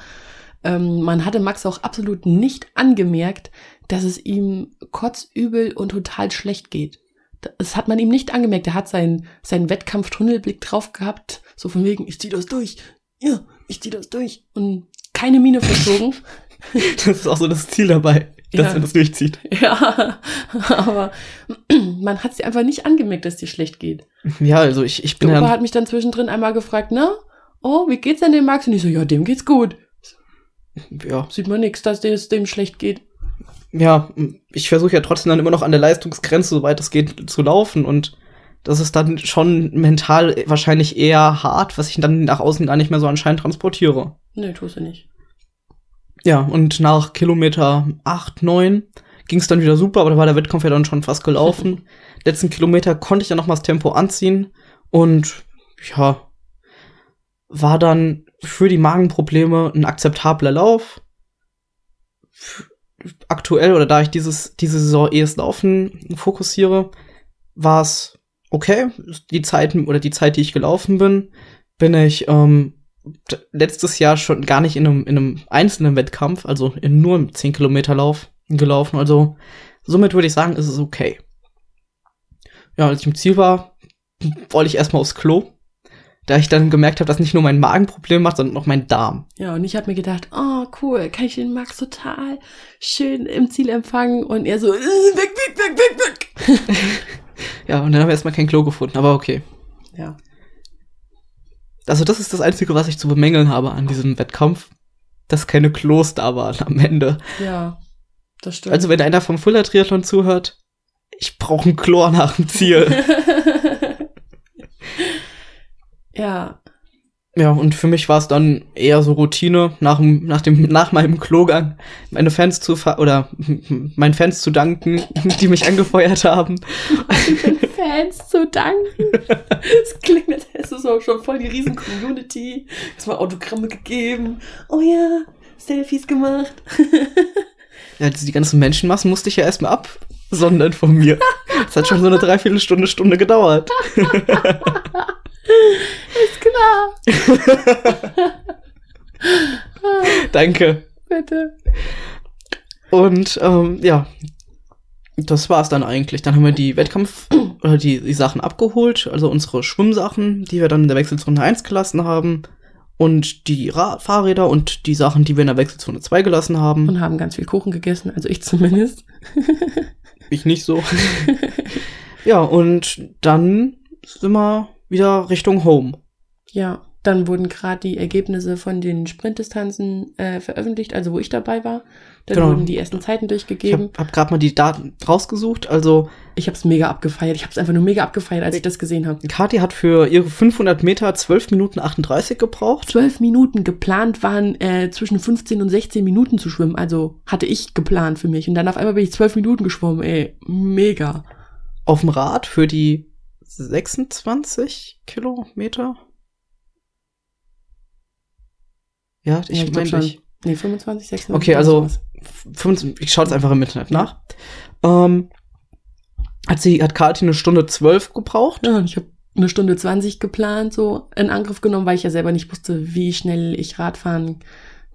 B: Ähm, man hatte Max auch absolut nicht angemerkt, dass es ihm kotzübel und total schlecht geht. Das hat man ihm nicht angemerkt. Er hat seinen, seinen Wettkampf-Tunnelblick drauf gehabt. So von wegen, ich zieh das durch. Ja, ich zieh das durch. Und keine Miene verzogen. [LAUGHS]
A: Das ist auch so das Ziel dabei, dass
B: Ja.
A: man das durchzieht. [LAUGHS]
B: ja, aber [CLEARS THROAT] man hat sie einfach nicht angemerkt, dass dir schlecht geht.
A: Ja, also ich, ich bin
B: Der Opa
A: ja.
B: hat mich dann zwischendrin einmal gefragt, na, oh, wie geht's denn dem Max? Und ich so, ja, dem geht's gut.
A: Ja,
B: Sieht man nichts, dass es dem schlecht geht.
A: ja, ich versuche ja trotzdem dann immer noch an der Leistungsgrenze, soweit es geht, zu laufen und das ist dann schon mental wahrscheinlich eher hart, was ich dann nach außen gar nicht mehr so anscheinend transportiere.
B: Nee, tust du nicht.
A: Ja, und nach Kilometer 8, 9 ging es dann wieder super, aber da war der Wettkampf ja dann schon fast gelaufen. [LAUGHS] Letzten Kilometer konnte ich dann noch mal das Tempo anziehen und ja, war dann für die Magenprobleme ein akzeptabler Lauf. Aktuell oder da ich dieses diese Saison eh das Laufen fokussiere, war es okay. Die Zeiten oder die Zeit, die ich gelaufen bin, bin ich ähm, letztes Jahr schon gar nicht in einem, in einem einzelnen Wettkampf, also in nur einem 10 Kilometer Lauf gelaufen. Also somit würde ich sagen, ist es okay. Ja, als ich im Ziel war, wollte ich erstmal aufs Klo. Da ich dann gemerkt habe, dass nicht nur mein Magenproblem macht, sondern auch mein Darm.
B: Ja, und ich habe mir gedacht, oh, cool, kann ich den Max total schön im Ziel empfangen. Und er so, äh, weg, weg, weg, weg, weg. [LAUGHS]
A: Ja, und dann haben wir erstmal kein Klo gefunden, aber okay.
B: Ja.
A: Also das ist das Einzige, was ich zu bemängeln habe an diesem Wettkampf, dass keine Klos da waren am Ende.
B: Ja, das stimmt.
A: Also wenn einer vom Fuller Triathlon zuhört, ich brauche ein Klo nach dem Ziel. [LAUGHS]
B: ja.
A: Ja, und für mich war es dann eher so Routine, nach, nach, dem, nach meinem Klogang meine Fans zu oder [LAUGHS] meinen Fans zu danken, [LAUGHS] die mich angefeuert haben. [LAUGHS]
B: Fans zu danken. Das klingt, als hättest du so schon voll die riesen Community. Erstmal Autogramme gegeben. Oh ja, Selfies gemacht.
A: Ja, die ganzen Menschenmassen musste ich ja erstmal absondern von mir. Das hat schon so eine Dreiviertelstunde, Stunde gedauert. [LAUGHS]
B: Ist klar. [LAUGHS]
A: Danke.
B: Bitte.
A: Und ähm, ja, das war's dann eigentlich. Dann haben wir die Wettkampf [CLEARS THROAT] oder die, die Sachen abgeholt, also unsere Schwimmsachen, die wir dann in der Wechselzone 1 gelassen haben. Und die Ra Fahrräder und die Sachen, die wir in der Wechselzone 2 gelassen haben.
B: Und haben ganz viel Kuchen gegessen, also ich zumindest.
A: ich nicht so. [LAUGHS] ja, und dann sind wir wieder Richtung Home.
B: Ja, dann wurden gerade die Ergebnisse von den Sprintdistanzen äh, veröffentlicht, also wo ich dabei war. Dann
A: Genau.
B: wurden die ersten Zeiten
A: Ich
B: durchgegeben.
A: habe hab gerade mal die Daten rausgesucht. Also
B: Ich habe es mega abgefeiert. Ich habe es einfach nur mega abgefeiert, als ich das gesehen habe.
A: Kathi hat für ihre 500 Meter 12 Minuten 38 gebraucht.
B: Zwölf Minuten geplant waren äh, zwischen 15 und 16 Minuten zu schwimmen. Also hatte ich geplant für mich. Und dann auf einmal bin ich zwölf Minuten geschwommen. Ey, mega.
A: Auf dem Rad für die 26 Kilometer. Ja, ich
B: Ja, ich
A: meine.
B: Nee, 25, 26.
A: Okay, also
B: sowas.
A: 25, ich schaue es einfach im Internet nach. Ähm, hat sie, hat Kathi eine Stunde 12 gebraucht?
B: Ja, ich habe eine Stunde 20 geplant, so in Angriff genommen, weil ich ja selber nicht wusste, wie schnell ich Rad fahren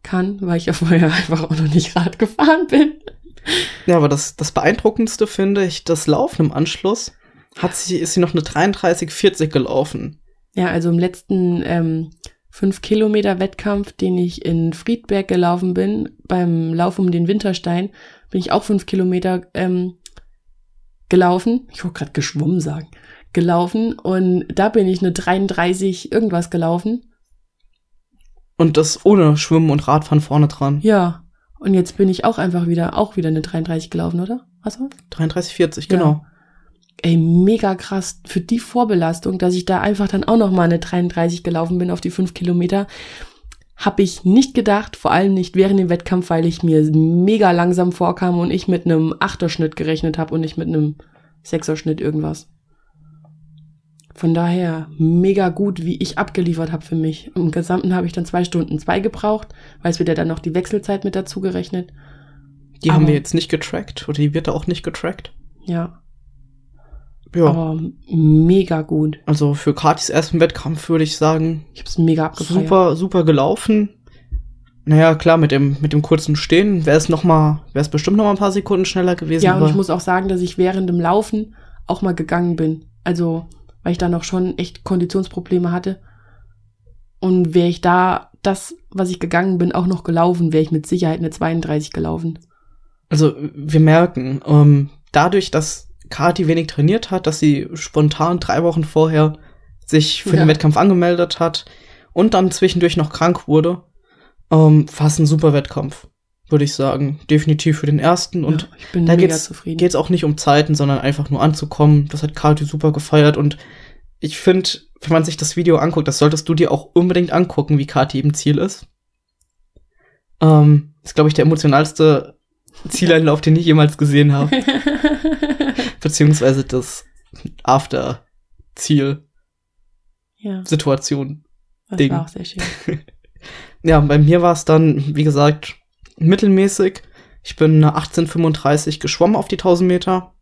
B: kann, weil ich ja [LAUGHS] vorher einfach auch noch nicht Rad gefahren bin.
A: Ja, aber das, das Beeindruckendste finde ich, das Laufen im Anschluss hat sie, ist sie noch eine 33,40 gelaufen.
B: Ja, also im letzten ähm, 5 Kilometer Wettkampf, den ich in Friedberg gelaufen bin, beim Lauf um den Winterstein, bin ich auch 5 Kilometer ähm, gelaufen. Ich wollte gerade geschwommen sagen. Gelaufen und da bin ich eine 33 irgendwas gelaufen.
A: Und das ohne Schwimmen und Radfahren vorne dran.
B: Ja. Und jetzt bin ich auch einfach wieder, auch wieder eine 33 gelaufen, oder? Was war's?
A: 33,40,
B: Ja.
A: genau.
B: Ey, mega krass für die Vorbelastung, dass ich da einfach dann auch noch mal eine 33 gelaufen bin auf die 5 Kilometer. Hab ich nicht gedacht, vor allem nicht während dem Wettkampf, weil ich mir mega langsam vorkam und ich mit einem Achterschnitt gerechnet habe und nicht mit einem Sechserschnitt irgendwas. Von daher mega gut, wie ich abgeliefert habe für mich. Im Gesamten habe ich dann zwei Stunden zwei gebraucht, weil es wird ja dann noch die Wechselzeit mit dazu gerechnet.
A: Die haben
B: Aber-
A: wir jetzt nicht getrackt oder die wird da auch nicht getrackt.
B: Ja,
A: Ja.
B: aber mega gut.
A: also für Katis ersten Wettkampf würde ich sagen,
B: Ich hab's mega abgefeiert.
A: super, super gelaufen. Naja, klar, mit dem, mit dem kurzen Stehen wäre es noch mal, wäre es bestimmt noch mal ein paar Sekunden schneller gewesen.
B: Ja, und ich muss auch sagen, dass ich während dem Laufen auch mal gegangen bin. Also, weil ich da noch schon echt Konditionsprobleme hatte. Und wäre ich da das, was ich gegangen bin, auch noch gelaufen, wäre ich mit Sicherheit eine 32 gelaufen.
A: also wir merken, ähm, dadurch, dass Kati wenig trainiert hat, dass sie spontan drei Wochen vorher sich für
B: Ja.
A: den Wettkampf angemeldet hat und dann zwischendurch noch krank wurde, ähm, es ein super Wettkampf, würde ich sagen. Definitiv für den ersten und
B: ja, ich bin
A: da geht's, geht's auch nicht um Zeiten, sondern einfach nur anzukommen. Das hat Kati super gefeiert und ich finde, wenn man sich das Video anguckt, das solltest du dir auch unbedingt angucken, wie Kati im Ziel ist. Ähm, ist, glaube ich, der emotionalste [LAUGHS] Zieleinlauf, den ich jemals gesehen habe. [LAUGHS] Beziehungsweise das After-Ziel-Situation.
B: ja, das
A: Ding.
B: war auch sehr schön. [LAUGHS]
A: Ja, bei mir war es dann, wie gesagt, mittelmäßig. Ich bin eine 1835 geschwommen auf die 1000 Meter.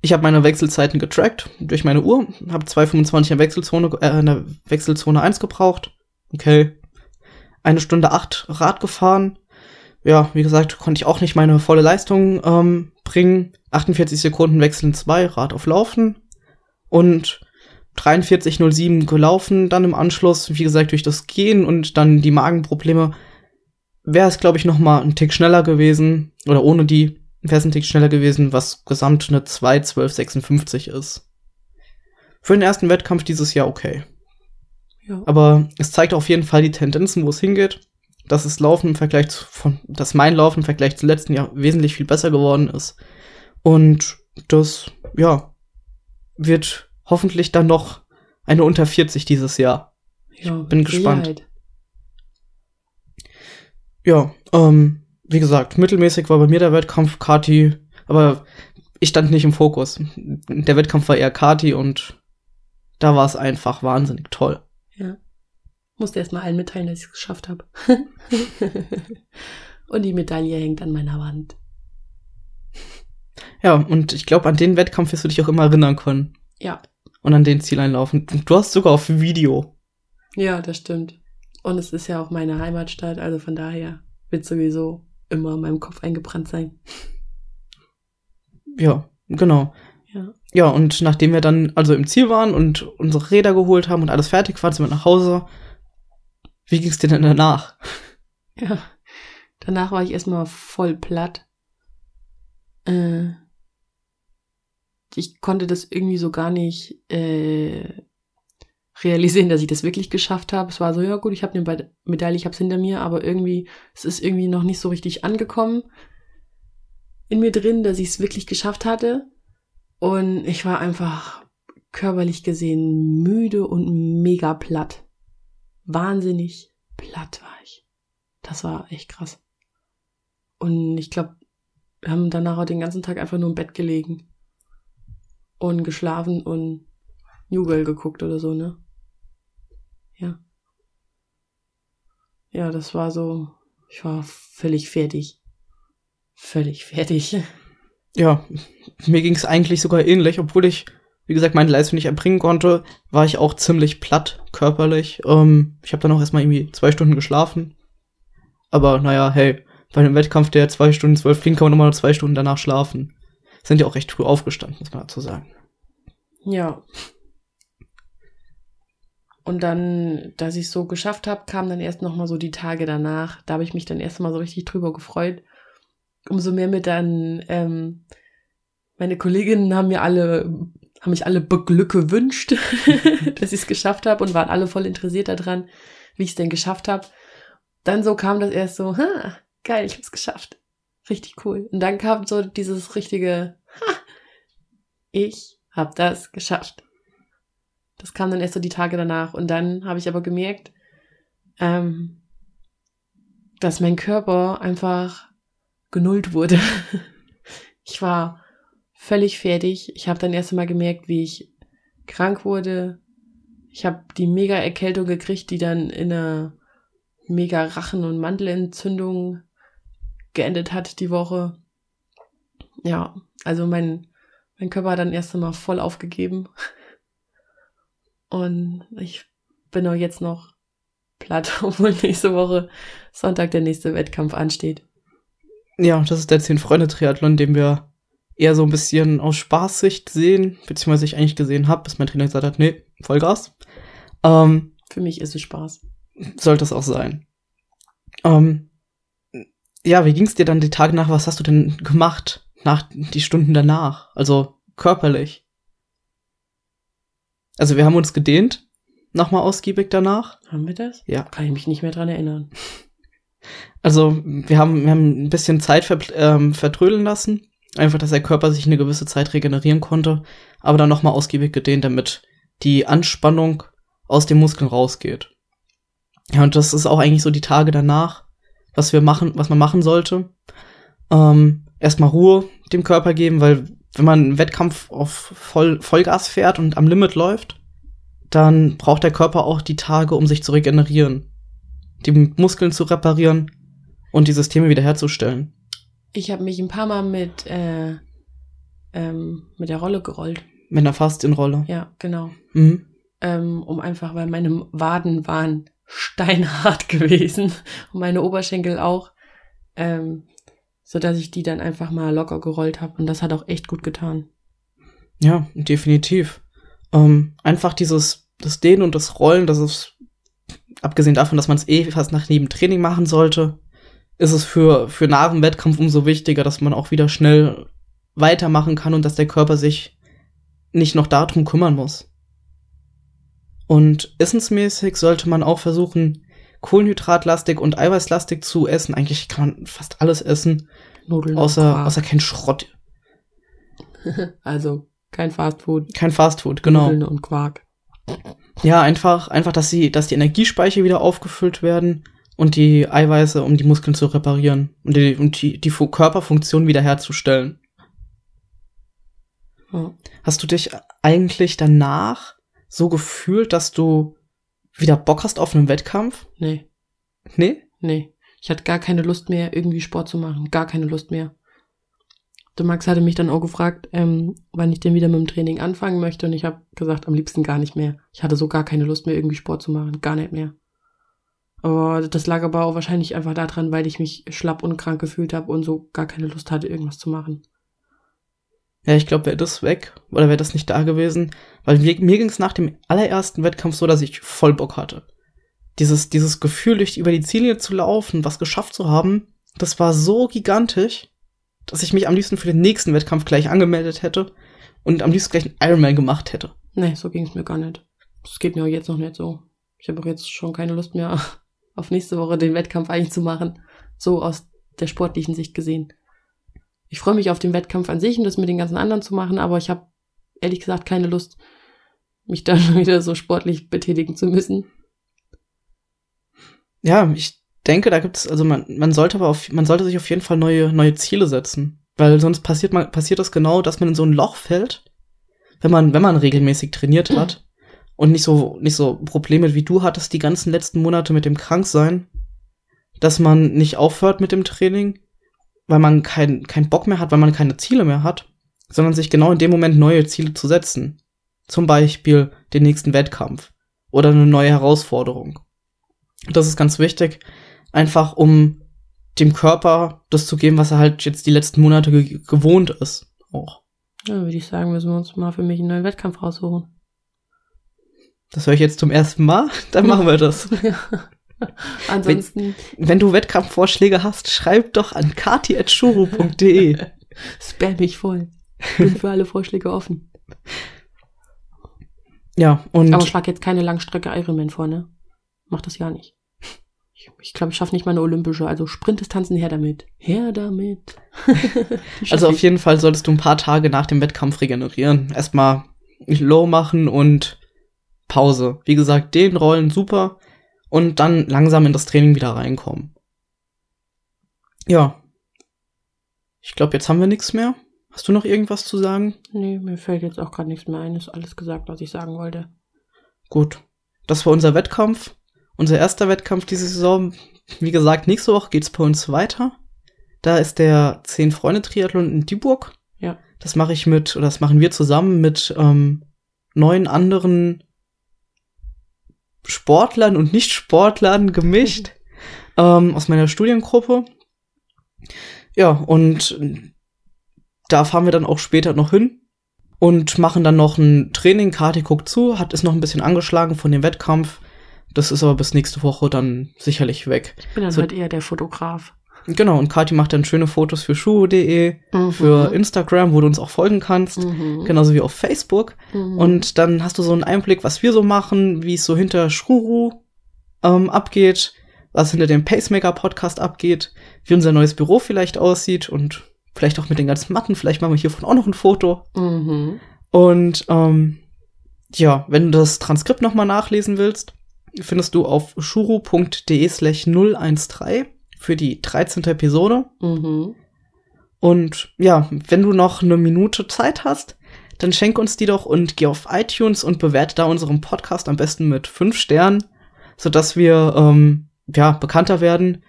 A: Ich habe meine Wechselzeiten getrackt durch meine Uhr, habe 2,25 in Wechselzone, äh, in der Wechselzone 1 gebraucht. Okay. Eine Stunde 8 Rad gefahren. Ja, wie gesagt, konnte ich auch nicht meine volle Leistung ähm, bringen. 48 Sekunden Wechseln 2, Rad auf Laufen. Und 43,07 gelaufen, dann im Anschluss, wie gesagt, durch das Gehen und dann die Magenprobleme, wäre es, glaube ich, noch mal ein Tick schneller gewesen. Oder ohne die wäre es ein Tick schneller gewesen, was gesamt eine 2,1256 ist. Für den ersten Wettkampf dieses Jahr okay.
B: Ja.
A: Aber es zeigt auf jeden Fall die Tendenzen, wo es hingeht. Dass das Laufen im Vergleich zu, von, dass mein Laufen im Vergleich zum letzten Jahr wesentlich viel besser geworden ist. Und das, ja, wird hoffentlich dann noch eine unter 40 dieses Jahr. Ich bin gespannt. Ja, ähm, wie gesagt, mittelmäßig war bei mir der Wettkampf Kati, aber ich stand nicht im Fokus. Der Wettkampf war eher Kati und da war es einfach wahnsinnig toll.
B: Ja. Musste erst mal allen mitteilen, dass ich es geschafft habe. [LAUGHS] und die Medaille hängt an meiner Wand.
A: Ja, und ich glaube, an den Wettkampf wirst du dich auch immer erinnern können.
B: Ja.
A: Und an den Zieleinlauf. Und du hast sogar auf Video.
B: Ja, das stimmt. Und es ist ja auch meine Heimatstadt, also von daher wird sowieso immer in meinem Kopf eingebrannt sein.
A: Ja, genau.
B: Ja.
A: Ja, und nachdem wir dann also im Ziel waren und unsere Räder geholt haben und alles fertig war, sind wir nach Hause. Wie ging's dir denn danach?
B: Ja. Danach war ich erstmal voll platt. Äh, ich konnte das irgendwie so gar nicht äh, realisieren, dass ich das wirklich geschafft habe. Es war so, ja gut, ich habe eine Medaille, ich habe es hinter mir, aber irgendwie, es ist irgendwie noch nicht so richtig angekommen in mir drin, dass ich es wirklich geschafft hatte. Und ich war einfach körperlich gesehen müde und mega platt. Wahnsinnig platt war ich. Das war echt krass. Und ich glaube, wir haben danach auch den ganzen Tag einfach nur im Bett gelegen und geschlafen und New Girl geguckt oder so, ne? Ja. Ja, das war so, ich war völlig fertig. Völlig fertig.
A: Ja, mir ging es eigentlich sogar ähnlich, obwohl ich, wie gesagt, meine Leistung nicht erbringen konnte, war ich auch ziemlich platt körperlich. Ähm, ich habe dann auch erstmal irgendwie zwei Stunden geschlafen. Aber naja, hey, bei einem Wettkampf, der zwei Stunden zwölf ging, kann man nochmal zwei Stunden danach schlafen. Sind ja auch recht früh aufgestanden, muss man dazu sagen.
B: Ja. Und dann, dass ich es so geschafft habe, kamen dann erst noch mal so die Tage danach. Da habe ich mich dann erst mal so richtig drüber gefreut. Umso mehr mit dann, ähm, meine Kolleginnen haben mir alle, haben mich alle Beglücke gewünscht, [LAUGHS] dass ich es geschafft habe und waren alle voll interessiert daran, wie ich es denn geschafft habe. Dann so kam das erst so, ha, geil, ich hab's geschafft. Richtig cool. Und dann kam so dieses richtige, ha, ich hab das geschafft. Das kam dann erst so die Tage danach. Und dann habe ich aber gemerkt, ähm, dass mein Körper einfach genullt wurde. [LAUGHS] ich war völlig fertig. Ich habe dann erst einmal gemerkt, wie ich krank wurde. Ich habe die mega Erkältung gekriegt, die dann in einer mega Rachen- und Mandelentzündung geendet hat die Woche. Ja, also mein, mein Körper hat dann erst einmal voll aufgegeben. Und ich bin auch jetzt noch platt, [LAUGHS] obwohl nächste Woche Sonntag der nächste Wettkampf ansteht.
A: Ja, das ist der Zehn-Freunde-Triathlon, den wir eher so ein bisschen aus Spaßsicht sehen, beziehungsweise ich eigentlich gesehen habe, bis mein Trainer gesagt hat, nee, Vollgas. Ähm,
B: Für mich ist es Spaß.
A: Sollte es auch sein. Ähm, ja, wie ging's dir dann die Tage nach? Was hast du denn gemacht nach die Stunden danach? Also körperlich? Also wir haben uns gedehnt, nochmal ausgiebig danach.
B: Haben wir das?
A: Ja.
B: Kann ich mich nicht mehr dran erinnern. [LAUGHS]
A: Also wir haben, wir haben ein bisschen Zeit ver, ähm, vertrödeln lassen. Einfach, dass der Körper sich eine gewisse Zeit regenerieren konnte. Aber dann nochmal ausgiebig gedehnt, damit die Anspannung aus den Muskeln rausgeht. Ja, und das ist auch eigentlich so die Tage danach, was wir machen, was man machen sollte. Ähm, erstmal Ruhe dem Körper geben, weil wenn man einen Wettkampf auf Voll, Vollgas fährt und am Limit läuft, dann braucht der Körper auch die Tage, um sich zu regenerieren, die Muskeln zu reparieren und die Systeme wiederherzustellen.
B: Ich habe mich ein paar Mal mit, äh, ähm, mit der Rolle gerollt.
A: Mit einer Faszienrolle.
B: Ja, genau.
A: Mhm.
B: Ähm, um einfach, weil meine Waden waren steinhart [LAUGHS] gewesen und meine Oberschenkel auch. Ähm, so dass ich die dann einfach mal locker gerollt habe und das hat auch echt gut getan.
A: Ja, definitiv. Ähm, einfach dieses das Dehnen und das Rollen, das ist abgesehen davon, dass man es eh fast nach jedem Training machen sollte, ist es für für nach dem Wettkampf umso wichtiger, dass man auch wieder schnell weitermachen kann und dass der Körper sich nicht noch darum kümmern muss. Und essensmäßig sollte man auch versuchen, Kohlenhydratlastig und Eiweißlastig zu essen. Eigentlich kann man fast alles essen.
B: Nudeln
A: außer, außer kein Schrott. [LAUGHS]
B: also kein Fastfood.
A: Kein Fastfood, genau.
B: Nudeln und Quark.
A: Ja, einfach, einfach, dass sie, dass die Energiespeicher wieder aufgefüllt werden und die Eiweiße, um die Muskeln zu reparieren und die, und die, die Körperfunktion wiederherzustellen.
B: Ja.
A: Hast du dich eigentlich danach so gefühlt, dass du wieder Bock hast auf einen Wettkampf?
B: Nee,
A: Nee?
B: nee. Ich hatte gar keine Lust mehr, irgendwie Sport zu machen. Gar keine Lust mehr. Der Max hatte mich dann auch gefragt, ähm, wann ich denn wieder mit dem Training anfangen möchte. Und ich habe gesagt, am liebsten gar nicht mehr. Ich hatte so gar keine Lust mehr, irgendwie Sport zu machen. Gar nicht mehr. Aber das lag aber auch wahrscheinlich einfach daran, weil ich mich schlapp und krank gefühlt habe und so gar keine Lust hatte, irgendwas zu machen.
A: Ja, ich glaube, wäre das weg oder wäre das nicht da gewesen, weil mir, mir ging es nach dem allerersten Wettkampf so, dass ich voll Bock hatte. Dieses, dieses Gefühl, durch über die Ziellinie zu laufen, was geschafft zu haben, das war so gigantisch, dass ich mich am liebsten für den nächsten Wettkampf gleich angemeldet hätte und am liebsten gleich einen Ironman gemacht hätte.
B: Nee, so ging es mir gar nicht. Das geht mir auch jetzt noch nicht so. Ich habe auch jetzt schon keine Lust mehr [LAUGHS] auf nächste Woche den Wettkampf eigentlich zu machen. So aus der sportlichen Sicht gesehen. Ich freue mich auf den Wettkampf an sich und das mit den ganzen anderen zu machen, aber ich habe ehrlich gesagt keine Lust, mich da schon [LAUGHS] wieder so sportlich betätigen zu müssen.
A: Ja, ich denke, da gibt's, also man, man sollte aber auf, man sollte sich auf jeden Fall neue, neue Ziele setzen. Weil sonst passiert man, passiert das genau, dass man in so ein Loch fällt, wenn man, wenn man regelmäßig trainiert [LAUGHS] hat und nicht so, nicht so Probleme wie du hattest die ganzen letzten Monate mit dem Kranksein, dass man nicht aufhört mit dem Training, weil man keinen kein Bock mehr hat, weil man keine Ziele mehr hat, sondern sich genau in dem Moment neue Ziele zu setzen. Zum Beispiel den nächsten Wettkampf oder eine neue Herausforderung. Das ist ganz wichtig, einfach um dem Körper das zu geben, was er halt jetzt die letzten Monate ge gewohnt ist. Auch.
B: Dann würde ich sagen, müssen wir uns mal für mich einen neuen Wettkampf raussuchen.
A: Das höre ich jetzt zum ersten Mal, [LAUGHS] dann machen wir das. [LAUGHS] [LAUGHS]
B: Ansonsten
A: Wenn du Wettkampfvorschläge hast, schreib doch an kati.shuru.de. [LAUGHS]
B: spam mich voll. Bin für alle Vorschläge offen.
A: Ja, und
B: Aber schlag jetzt keine Langstrecke Ironman vor, ne? Mach das ja nicht. Ich, ich glaube, ich schaffe nicht mal eine olympische. Also Sprintdistanzen her damit. Her damit. [LAUGHS]
A: Also auf jeden Fall solltest du ein paar Tage nach dem Wettkampf regenerieren. Erstmal Low machen und Pause. Wie gesagt, den rollen super und dann langsam in das Training wieder reinkommen. Ja. Ich glaube, jetzt haben wir nichts mehr. Hast du noch irgendwas zu sagen?
B: Nee, mir fällt jetzt auch gerade nichts mehr ein. Ist alles gesagt, was ich sagen wollte.
A: Gut. Das war unser Wettkampf. Unser erster Wettkampf diese Saison. Wie gesagt, nächste Woche geht's bei uns weiter. Da ist der Zehn-Freunde-Triathlon in Dieburg.
B: Ja.
A: Das mache ich mit, oder das machen wir zusammen mit ähm, neun anderen Sportlern und Nicht-Sportlern gemischt ähm, aus meiner Studiengruppe. Ja, und da fahren wir dann auch später noch hin und machen dann noch ein Training. Kati guckt zu, hat ist noch ein bisschen angeschlagen von dem Wettkampf. Das ist aber bis nächste Woche dann sicherlich weg.
B: Ich bin dann
A: So-
B: halt eher der Fotograf.
A: Genau, und Kati macht dann schöne Fotos für schuhe.de,
B: Mhm.
A: für Instagram, wo du uns auch folgen kannst,
B: Mhm.
A: genauso wie auf Facebook.
B: Mhm.
A: Und dann hast du so einen Einblick, was wir so machen, wie es so hinter Schruru ähm, abgeht, was hinter dem Pacemaker-Podcast abgeht, wie unser neues Büro vielleicht aussieht und vielleicht auch mit den ganzen Matten. Vielleicht machen wir hiervon auch noch ein Foto.
B: Mhm.
A: Und ähm, ja, wenn du das Transkript nochmal nachlesen willst, findest du auf shuru.de slash 013 für die 13. Episode.
B: Mhm.
A: Und ja, wenn du noch eine Minute Zeit hast, dann schenk uns die doch und geh auf iTunes und bewerte da unseren Podcast am besten mit fünf Sternen, sodass wir ähm, ja bekannter werden.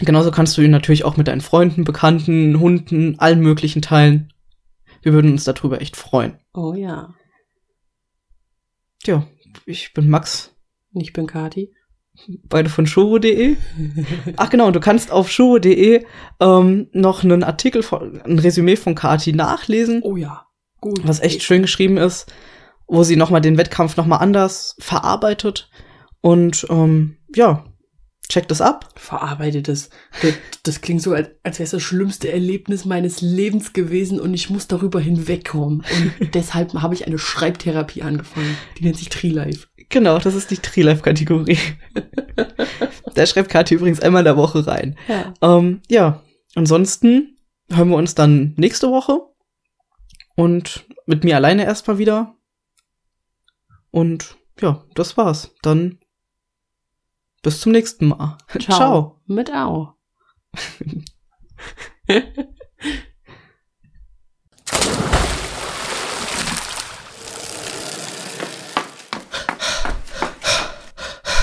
A: Genauso kannst du ihn natürlich auch mit deinen Freunden, Bekannten, Hunden, allen möglichen teilen. Wir würden uns darüber echt freuen.
B: Oh ja.
A: Ja, ich bin Max,
B: Und ich bin Kati.
A: Beide von shuro.de. Ach genau, und du kannst auf shuro.de ähm, noch einen Artikel, von, ein Resümee von Kati nachlesen.
B: Oh ja. Gut.
A: was echt schön geschrieben ist, wo sie nochmal den Wettkampf nochmal anders verarbeitet. Und ähm, ja, checkt es ab.
B: verarbeitet das. Das, das klingt so, als, als wäre es das schlimmste Erlebnis meines Lebens gewesen und ich muss darüber hinwegkommen. Und [LAUGHS] deshalb habe ich eine Schreibtherapie angefangen. Die nennt sich Tree Life.
A: Genau, das ist die Tree-Life-Kategorie. [LAUGHS] da schreibt Kathi übrigens einmal in der Woche rein.
B: Ja.
A: Ähm, ja, ansonsten hören wir uns dann nächste Woche. Und mit mir alleine erstmal wieder. Und ja, das war's. Dann bis zum nächsten Mal.
B: Ciao.
A: Ciao.
B: Mit Au. [LAUGHS]